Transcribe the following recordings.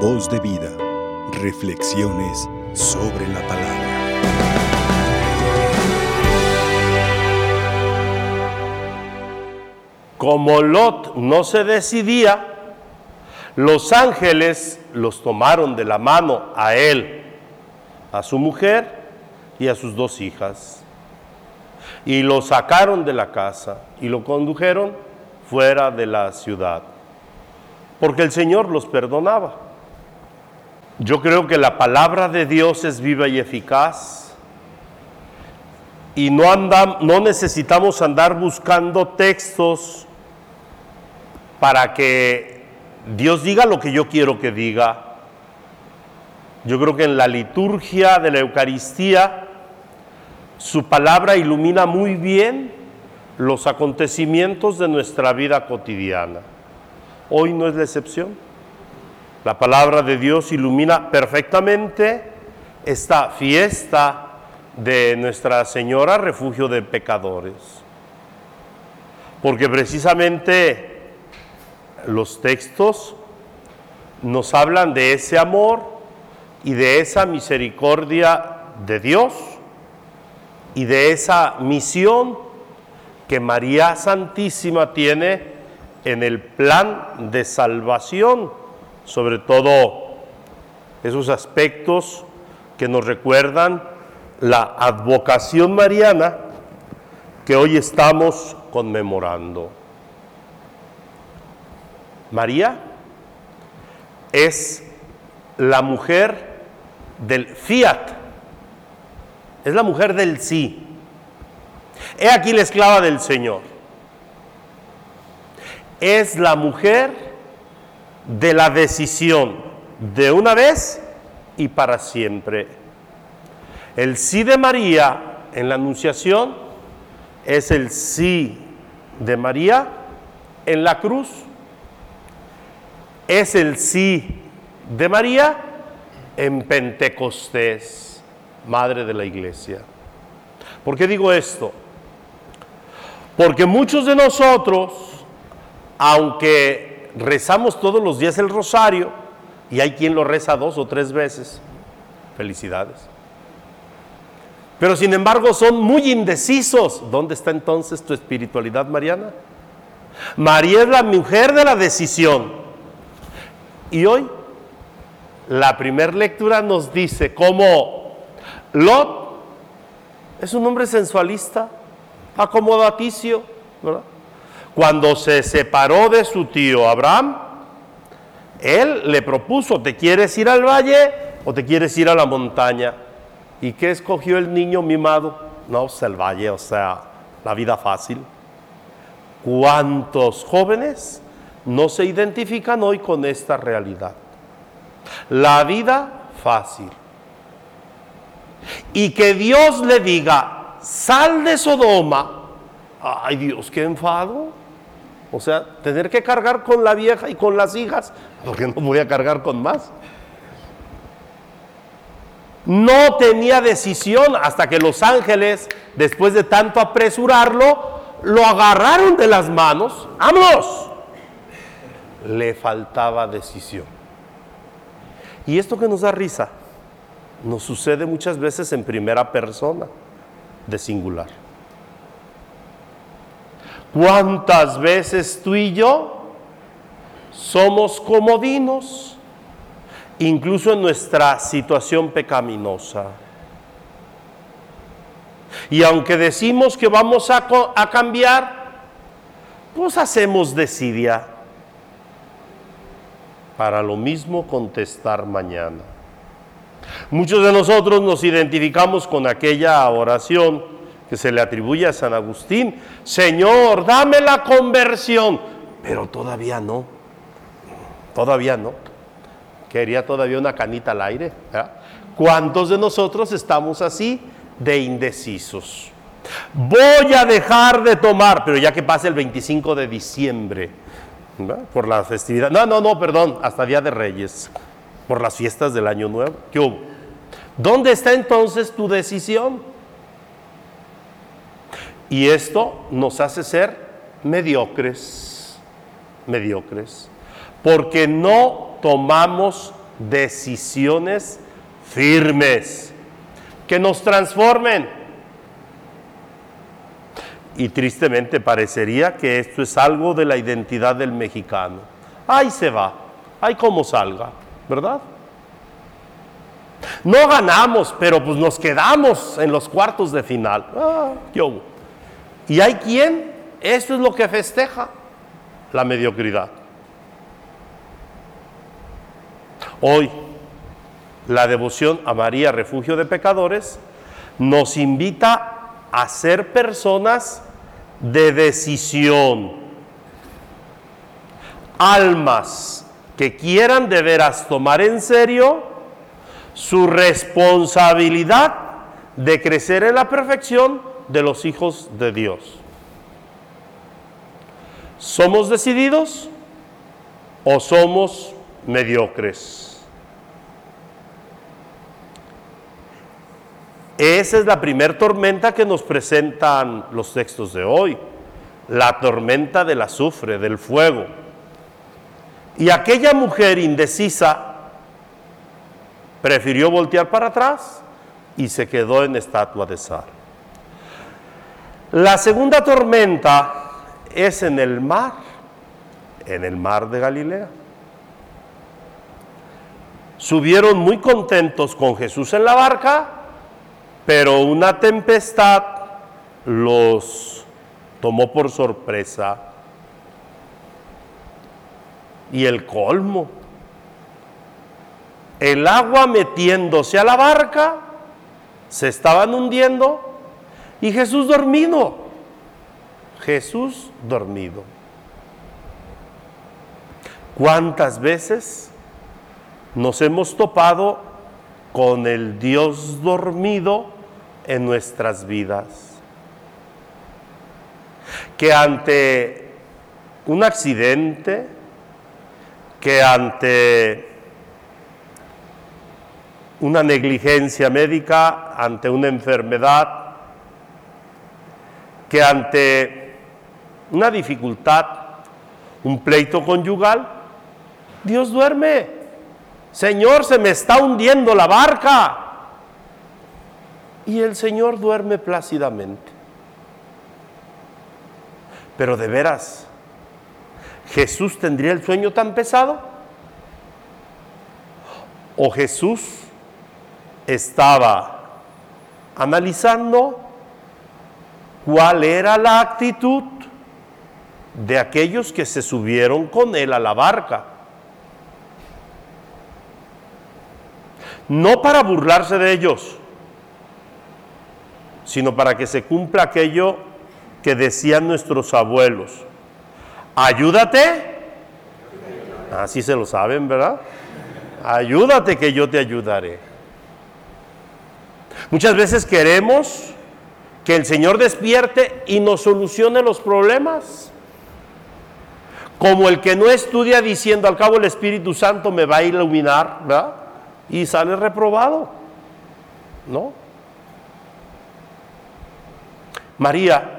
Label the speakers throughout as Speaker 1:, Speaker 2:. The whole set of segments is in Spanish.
Speaker 1: Voz de vida. Reflexiones sobre la palabra.
Speaker 2: Como Lot no se decidía, los ángeles los tomaron de la mano a él, a su mujer y a sus dos hijas. Y lo sacaron de la casa y lo condujeron fuera de la ciudad. Porque el Señor los perdonaba. Yo creo que la palabra de Dios es viva y eficaz. Y no, andam, no necesitamos andar buscando textos para que Dios diga lo que yo quiero que diga. Yo creo que en la liturgia de la Eucaristía su palabra ilumina muy bien los acontecimientos de nuestra vida cotidiana. Hoy no es la excepción. La palabra de Dios ilumina perfectamente esta fiesta de Nuestra Señora, refugio de pecadores. Porque precisamente los textos nos hablan de ese amor y de esa misericordia de Dios y de esa misión que María Santísima tiene en el plan de salvación sobre todo esos aspectos que nos recuerdan la advocación mariana que hoy estamos conmemorando. María es la mujer del fiat, es la mujer del sí. He aquí la esclava del Señor. Es la mujer de la decisión de una vez y para siempre. El sí de María en la Anunciación es el sí de María en la cruz. Es el sí de María en Pentecostés, Madre de la Iglesia. ¿Por qué digo esto? Porque muchos de nosotros, aunque rezamos todos los días el rosario y hay quien lo reza dos o tres veces. Felicidades. Pero sin embargo son muy indecisos. ¿Dónde está entonces tu espiritualidad mariana? María es la mujer de la decisión. Y hoy la primera lectura nos dice cómo Lot es un hombre sensualista, acomodaticio, ¿verdad? Cuando se separó de su tío Abraham, él le propuso, ¿te quieres ir al valle o te quieres ir a la montaña? ¿Y qué escogió el niño mimado? No, pues el valle, o sea, la vida fácil. ¿Cuántos jóvenes no se identifican hoy con esta realidad? La vida fácil. Y que Dios le diga, sal de Sodoma. Ay Dios, qué enfado. O sea, tener que cargar con la vieja y con las hijas, porque no voy a cargar con más. No tenía decisión hasta que los ángeles, después de tanto apresurarlo, lo agarraron de las manos. ¡Vámonos! Le faltaba decisión. Y esto que nos da risa, nos sucede muchas veces en primera persona, de singular. ¿Cuántas veces tú y yo somos comodinos, incluso en nuestra situación pecaminosa? Y aunque decimos que vamos a, cambiar, pues hacemos desidia para lo mismo contestar mañana. Muchos de nosotros nos identificamos con aquella oración que se le atribuye a San Agustín, Señor, dame la conversión, pero todavía no, todavía no. Quería todavía una canita al aire. ¿Cuántos de nosotros estamos así de indecisos? Voy a dejar de tomar, pero ya que pasa el 25 de diciembre, por la festividad, no, no, no, perdón, hasta Día de Reyes, por las fiestas del Año Nuevo. ¿Dónde está entonces tu decisión? Y esto nos hace ser mediocres, mediocres, porque no tomamos decisiones firmes que nos transformen. Y tristemente parecería que esto es algo de la identidad del mexicano. Ahí se va, ahí como salga, ¿verdad? No ganamos, pero pues nos quedamos en los cuartos de final. Ah, ¿Y hay quien? Esto es lo que festeja la mediocridad. Hoy, la devoción a María, refugio de pecadores, nos invita a ser personas de decisión, almas que quieran de veras tomar en serio su responsabilidad de crecer en la perfección de los hijos de Dios. ¿Somos decididos o somos mediocres? Esa es la primer tormenta que nos presentan los textos de hoy, la tormenta del azufre, del fuego. Y aquella mujer indecisa prefirió voltear para atrás y se quedó en estatua de sal. La segunda tormenta es en el mar, en el mar de Galilea. Subieron muy contentos con Jesús en la barca, pero una tempestad los tomó por sorpresa. Y el colmo, el agua metiéndose a la barca, se estaban hundiendo y Jesús dormido. Jesús dormido. ¿Cuántas veces nos hemos topado con el Dios dormido en nuestras vidas? Que ante un accidente, que ante una negligencia médica, ante una enfermedad, que ante una dificultad, un pleito conyugal, Dios duerme. Señor, se me está hundiendo la barca. Y el Señor duerme plácidamente. Pero de veras, ¿Jesús tendría el sueño tan pesado? ¿O Jesús estaba analizando cuál era la actitud de aquellos que se subieron con él a la barca. No para burlarse de ellos, sino para que se cumpla aquello que decían nuestros abuelos. Ayúdate. Así se lo saben, ¿verdad? Ayúdate que yo te ayudaré. Muchas veces queremos que el Señor despierte y nos solucione los problemas como el que no estudia diciendo al cabo el Espíritu Santo me va a iluminar, ¿verdad? Y sale reprobado, ¿no? María,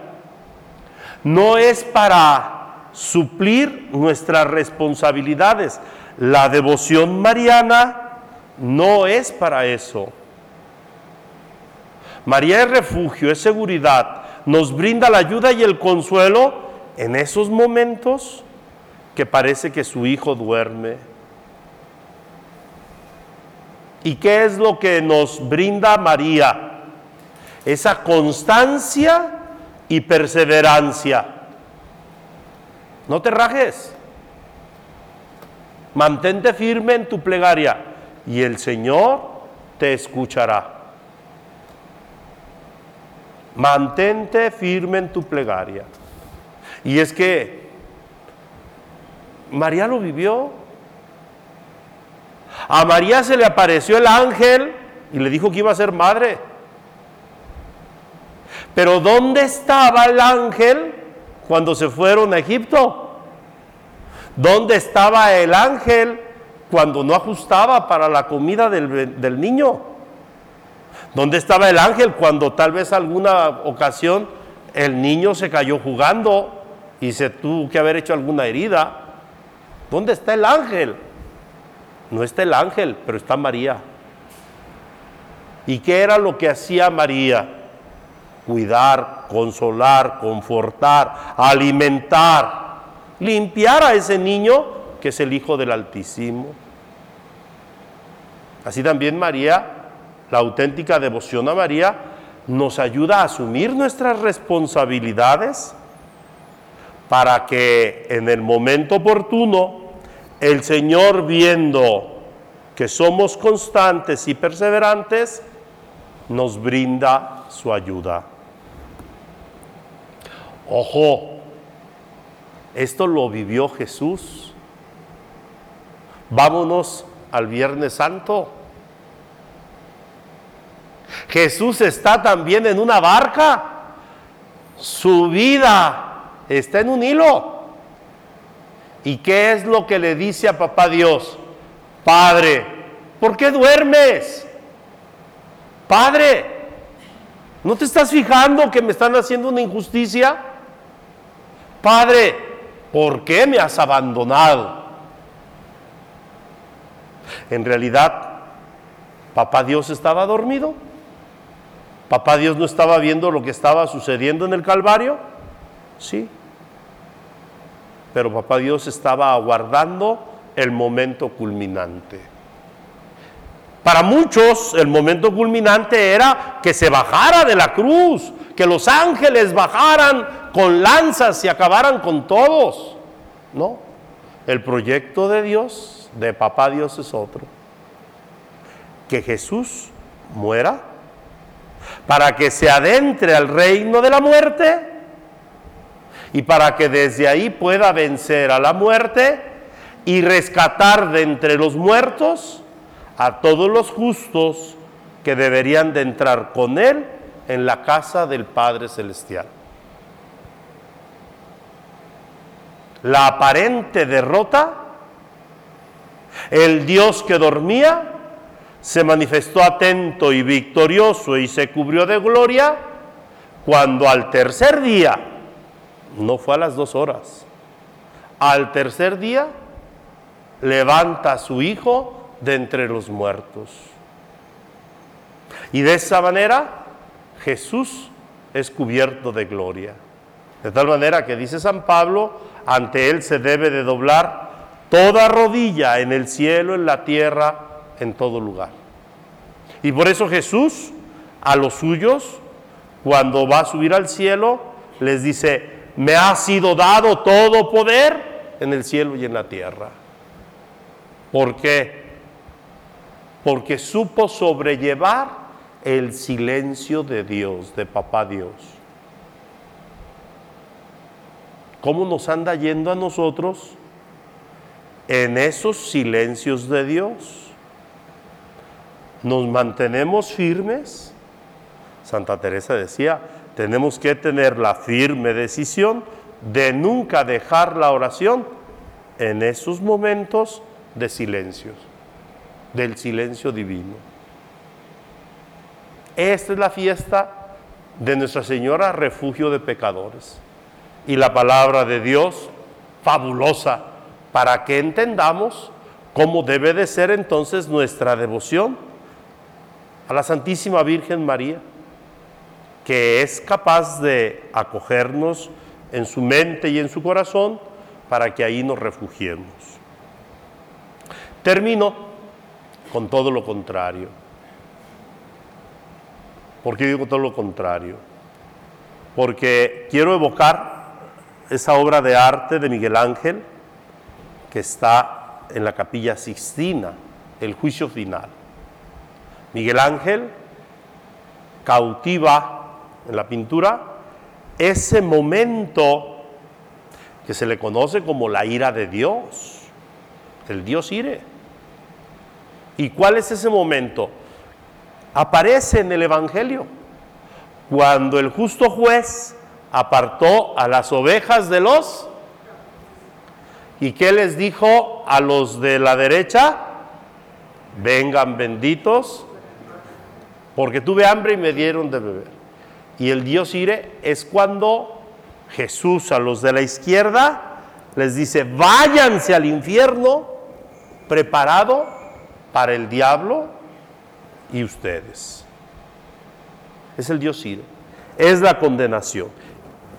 Speaker 2: no es para suplir nuestras responsabilidades. La devoción mariana no es para eso. María es refugio, es seguridad, nos brinda la ayuda y el consuelo en esos momentos que parece que su hijo duerme. ¿Y qué es lo que nos brinda María? Esa constancia y perseverancia. No te rajes. Mantente firme en tu plegaria y el Señor te escuchará. Mantente firme en tu plegaria. Y es que María lo vivió. A María se le apareció el ángel y le dijo que iba a ser madre. Pero ¿dónde estaba el ángel cuando se fueron a Egipto? ¿Dónde estaba el ángel cuando no ajustaba para la comida del, del niño? ¿Dónde estaba el ángel cuando tal vez alguna ocasión el niño se cayó jugando y se tuvo que haber hecho alguna herida? ¿Dónde está el ángel? No está el ángel, pero está María. ¿Y qué era lo que hacía María? Cuidar, consolar, confortar, alimentar, limpiar a ese niño que es el Hijo del Altísimo. Así también María, la auténtica devoción a María, nos ayuda a asumir nuestras responsabilidades para que en el momento oportuno el Señor viendo que somos constantes y perseverantes, nos brinda su ayuda. Ojo, esto lo vivió Jesús. Vámonos al Viernes Santo. Jesús está también en una barca. Su vida está en un hilo. ¿Y qué es lo que le dice a papá Dios? Padre, ¿por qué duermes? Padre, ¿no te estás fijando que me están haciendo una injusticia? Padre, ¿por qué me has abandonado? En realidad, papá Dios estaba dormido. Papá Dios no estaba viendo lo que estaba sucediendo en el Calvario. Sí. Pero papá Dios estaba aguardando el momento culminante. Para muchos el momento culminante era que se bajara de la cruz, que los ángeles bajaran con lanzas y acabaran con todos. No, el proyecto de Dios, de papá Dios es otro. Que Jesús muera para que se adentre al reino de la muerte y para que desde ahí pueda vencer a la muerte y rescatar de entre los muertos a todos los justos que deberían de entrar con él en la casa del Padre Celestial. La aparente derrota, el Dios que dormía, se manifestó atento y victorioso y se cubrió de gloria cuando al tercer día, no fue a las dos horas, al tercer día levanta a su hijo de entre los muertos. Y de esa manera Jesús es cubierto de gloria. De tal manera que dice San Pablo, ante Él se debe de doblar toda rodilla en el cielo, en la tierra, en todo lugar. Y por eso Jesús a los suyos, cuando va a subir al cielo, les dice, me ha sido dado todo poder en el cielo y en la tierra. ¿Por qué? Porque supo sobrellevar el silencio de Dios, de papá Dios. ¿Cómo nos anda yendo a nosotros en esos silencios de Dios? ¿Nos mantenemos firmes? Santa Teresa decía, tenemos que tener la firme decisión de nunca dejar la oración en esos momentos de silencios, del silencio divino. Esta es la fiesta de Nuestra Señora Refugio de Pecadores. Y la palabra de Dios, fabulosa, para que entendamos cómo debe de ser entonces nuestra devoción a la Santísima Virgen María, que es capaz de acogernos en su mente y en su corazón para que ahí nos refugiemos. Termino con todo lo contrario. ¿Por qué digo todo lo contrario? Porque quiero evocar esa obra de arte de Miguel Ángel que está en la capilla Sixtina, el juicio final. Miguel Ángel cautiva en la pintura ese momento que se le conoce como la ira de Dios, el Dios ire. ¿Y cuál es ese momento? Aparece en el Evangelio, cuando el justo juez apartó a las ovejas de los... ¿Y qué les dijo a los de la derecha? Vengan benditos porque tuve hambre y me dieron de beber. Y el Dios ire es cuando Jesús a los de la izquierda les dice, váyanse al infierno preparado para el diablo y ustedes. Es el Dios Ire. Es la condenación.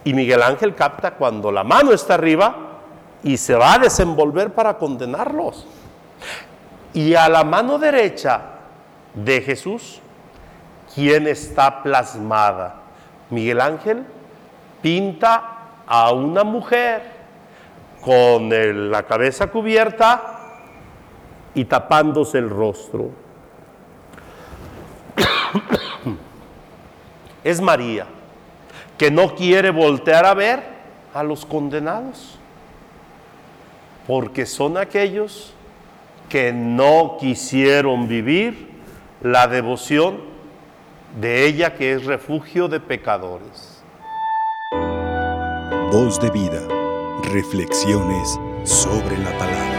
Speaker 2: Y Miguel Ángel capta cuando la mano está arriba y se va a desenvolver para condenarlos. Y a la mano derecha de Jesús, ¿quién está plasmada? Miguel Ángel pinta a una mujer con la cabeza cubierta y tapándose el rostro. es María, que no quiere voltear a ver a los condenados, porque son aquellos que no quisieron vivir la devoción de ella que es refugio de pecadores.
Speaker 1: Voz de vida. Reflexiones sobre la palabra.